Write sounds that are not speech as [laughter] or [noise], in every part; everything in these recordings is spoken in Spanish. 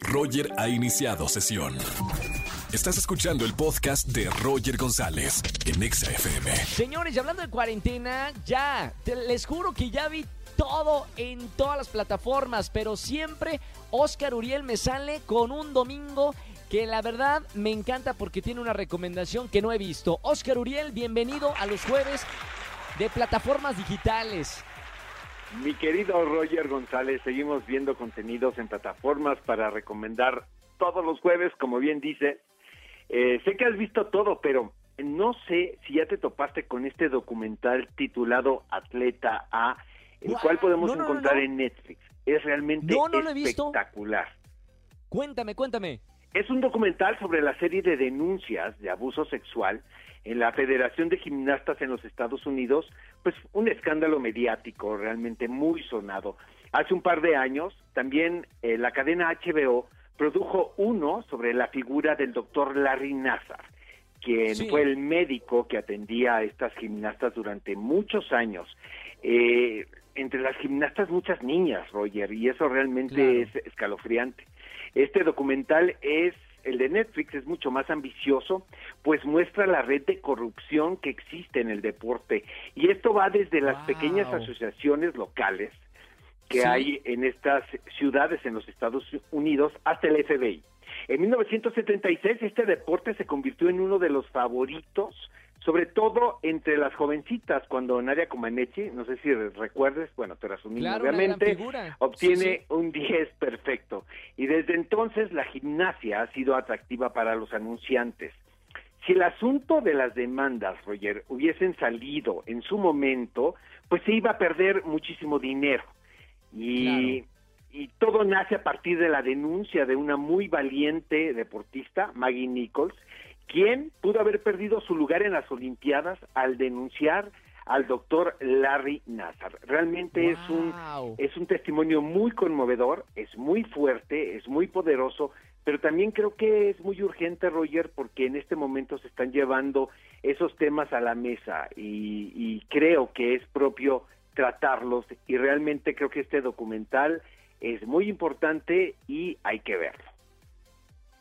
Roger ha iniciado sesión. Estás escuchando el podcast de Roger González en Exa FM. Señores, y hablando de cuarentena, ya, te- les juro que ya vi todo en todas las plataformas, pero siempre Oscar Uriel me sale con un domingo que la verdad me encanta porque tiene una recomendación que no he visto. Oscar Uriel, bienvenido a los jueves de plataformas digitales. Mi querido Roger González, seguimos viendo contenidos en plataformas para recomendar todos los jueves, como bien dice. Eh, sé que has visto todo, pero no sé si ya te topaste con este documental titulado Atleta A, el cual podemos no, no, no, encontrar no. en Netflix. Es realmente espectacular. Cuéntame, cuéntame. Es un documental sobre la serie de denuncias de abuso sexual en la Federación de Gimnastas en los Estados Unidos, pues un escándalo mediático realmente muy sonado. Hace un par de años, también eh, la cadena HBO produjo uno sobre la figura del doctor Larry Nassar, quien Sí. fue el médico que atendía a estas gimnastas durante muchos años. Eh, entre las gimnastas muchas niñas, Roger, y eso realmente Claro. es escalofriante. Este documental es, el de Netflix es mucho más ambicioso, pues muestra la red de corrupción que existe en el deporte. Y esto va desde las Wow. pequeñas asociaciones locales que Sí. hay en estas ciudades en los Estados Unidos hasta el FBI. En 1976 este deporte se convirtió en uno de los favoritos, sobre todo entre las jovencitas, cuando Nadia Comaneci, no sé si recuerdes, bueno, un niño Claro, obviamente, obtiene Sí, sí. un 10 perfecto. Y desde entonces la gimnasia ha sido atractiva para los anunciantes. Si el asunto de las demandas, Roger, hubiesen salido en su momento, pues se iba a perder muchísimo dinero. Y, y todo nace a partir de la denuncia de una muy valiente deportista, Maggie Nichols, quien pudo haber perdido su lugar en las Olimpiadas al denunciar al doctor Larry Nassar. Realmente es un es un testimonio muy conmovedor, es muy fuerte, es muy poderoso, pero también creo que es muy urgente, Roger, porque en este momento se están llevando esos temas a la mesa y, y creo que es propio tratarlos y realmente creo que este documental es muy importante y hay que verlo.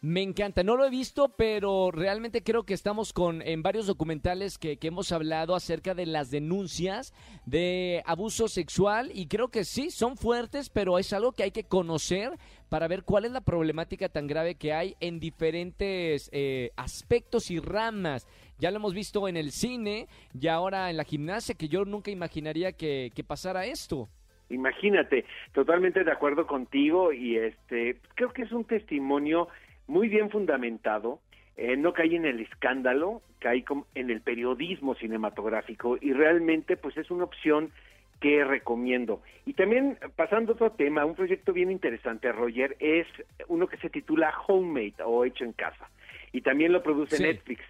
Me encanta, no lo he visto, pero realmente creo que estamos con en varios documentales que, hemos hablado acerca de las denuncias de abuso sexual y creo que sí, son fuertes, pero es algo que hay que conocer para ver cuál es la problemática tan grave que hay en diferentes eh, aspectos y ramas. Ya lo hemos visto en el cine y ahora en la gimnasia, que yo nunca imaginaría que, que pasara esto. Imagínate, totalmente de acuerdo contigo y este creo que es un testimonio muy bien fundamentado. eh, no cae en el escándalo, cae en el periodismo cinematográfico y realmente pues es una opción que recomiendo. Y también pasando a otro tema, un proyecto bien interesante, Roger, es uno que se titula Homemade o Hecho en Casa y también lo produce Sí. Netflix.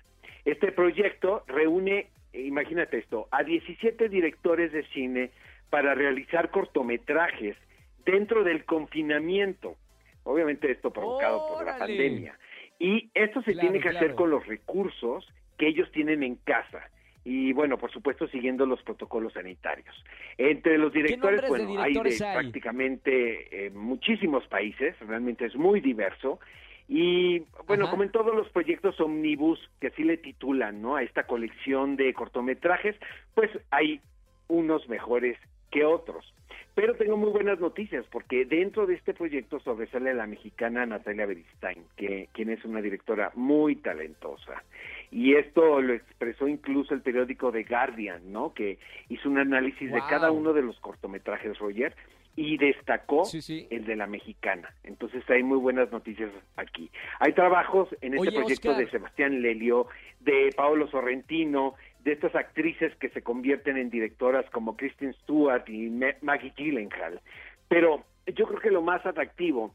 Este proyecto reúne, imagínate esto, a 17 directores de cine para realizar cortometrajes dentro del confinamiento. Obviamente esto provocado por la pandemia. Y esto se Claro, tiene que hacer con los recursos que ellos tienen en casa. Y bueno, por supuesto, siguiendo los protocolos sanitarios. Entre los directores, de bueno, hay de hay? prácticamente eh, muchísimos países, realmente es muy diverso. Y bueno, Ajá. como en todos los proyectos Omnibus, que así le titulan, ¿no? A esta colección de cortometrajes, pues hay unos mejores que otros. Pero tengo muy buenas noticias porque dentro de este proyecto sobresale la mexicana Natalia Beristain, que, quien es una directora muy talentosa. Y esto lo expresó incluso el periódico The Guardian, ¿no? Que hizo un análisis de cada uno de los cortometrajes, Roger, y destacó Sí, sí. el de la mexicana. Entonces hay muy buenas noticias aquí. Hay trabajos en este Oye, proyecto Oscar. de Sebastián Lelio, de Paolo Sorrentino, de estas actrices que se convierten en directoras como Kristen Stewart y Ma- Maggie Gyllenhaal. Pero yo creo que lo más atractivo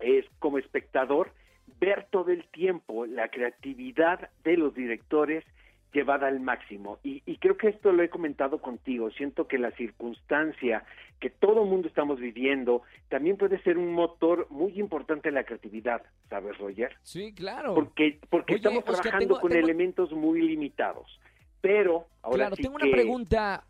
es como espectador ver todo el tiempo la creatividad de los directores llevada al máximo. Y, y creo que esto lo he comentado contigo. Siento que la circunstancia que todo mundo estamos viviendo también puede ser un motor muy importante de la creatividad, ¿sabes, Roger? Sí, claro. Porque, porque Oye, estamos Oscar, trabajando tengo- con tengo- elementos muy limitados. Pero ahora claro, sí tengo que... una pregunta.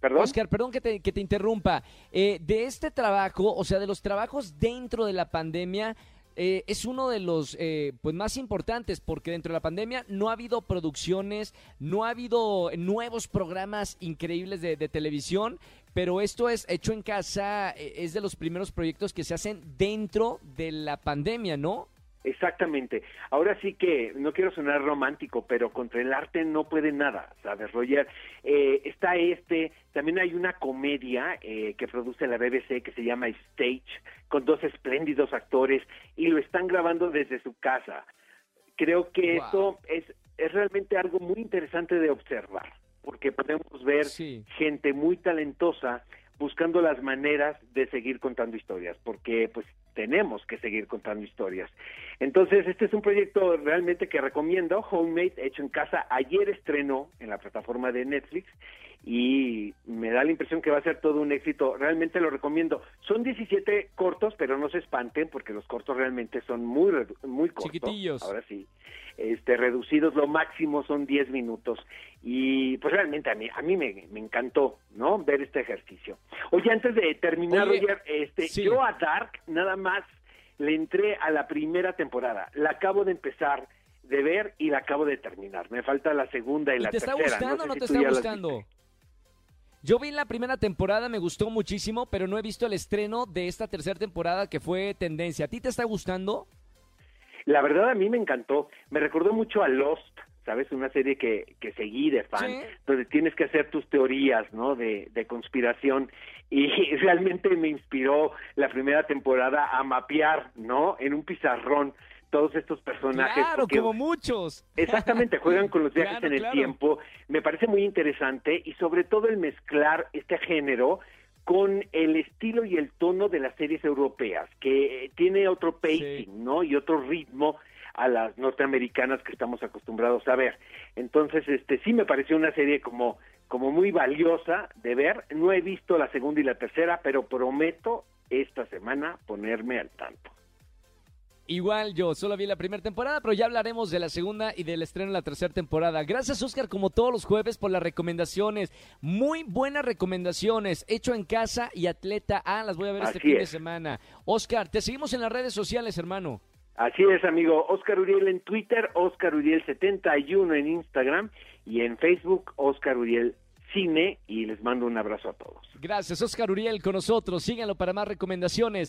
¿Perdón? Oscar, perdón que te, que te interrumpa. Eh, de este trabajo, o sea, de los trabajos dentro de la pandemia, eh, es uno de los eh, pues más importantes porque dentro de la pandemia no ha habido producciones, no ha habido nuevos programas increíbles de, de televisión, pero esto es hecho en casa, eh, es de los primeros proyectos que se hacen dentro de la pandemia, ¿no? Exactamente. Ahora sí que no quiero sonar romántico, pero contra el arte no puede nada, ¿sabes, Roger? Eh, está este, también hay una comedia eh, que produce la BBC que se llama Stage, con dos espléndidos actores y lo están grabando desde su casa. Creo que Wow. esto es, es realmente algo muy interesante de observar, porque podemos ver Sí. gente muy talentosa buscando las maneras de seguir contando historias, porque pues tenemos que seguir contando historias. Entonces, este es un proyecto realmente que recomiendo, Homemade, hecho en casa. Ayer estrenó en la plataforma de Netflix y me da la impresión que va a ser todo un éxito. Realmente lo recomiendo. Son 17 cortos, pero no se espanten porque los cortos realmente son muy muy cortos. Chiquitillos. Ahora sí. Este reducidos, lo máximo son 10 minutos y pues realmente a mí a mí me, me encantó, ¿no? Ver este ejercicio. Oye, antes de terminar, Oye, Roger, este sí. yo a Dark nada más le entré a la primera temporada. La acabo de empezar de ver y la acabo de terminar. Me falta la segunda y, ¿Y la te está tercera. gustando o sé no si te está gustando? Yo vi la primera temporada, me gustó muchísimo, pero no he visto el estreno de esta tercera temporada que fue tendencia. ¿A ti te está gustando? La verdad a mí me encantó. Me recordó mucho a Lost, ¿sabes? Una serie que, que seguí de fan, Sí. donde tienes que hacer tus teorías, ¿no? De, de conspiración. Y [laughs] realmente me inspiró la primera temporada a mapear, ¿no? En un pizarrón todos estos personajes. Claro, porque- como muchos. [laughs] Exactamente, juegan con los viajes Claro, en el claro. tiempo. Me parece muy interesante y sobre todo el mezclar este género con el estilo y el tono de las series europeas, que tiene otro pacing, Sí. ¿no? Y otro ritmo a las norteamericanas que estamos acostumbrados a ver. Entonces, este sí me pareció una serie como como muy valiosa de ver. No he visto la segunda y la tercera, pero prometo esta semana ponerme al tanto. Igual yo solo vi la primera temporada, pero ya hablaremos de la segunda y del estreno de la tercera temporada. Gracias, Oscar, como todos los jueves, por las recomendaciones. Muy buenas recomendaciones. Hecho en casa y atleta A. Las voy a ver este fin de semana. Oscar, te seguimos en las redes sociales, hermano. Así es, amigo. Oscar Uriel en Twitter, Oscar Uriel71 en Instagram y en Facebook, Oscar Uriel Cine. Y les mando un abrazo a todos. Gracias, Oscar Uriel, con nosotros. Síganlo para más recomendaciones.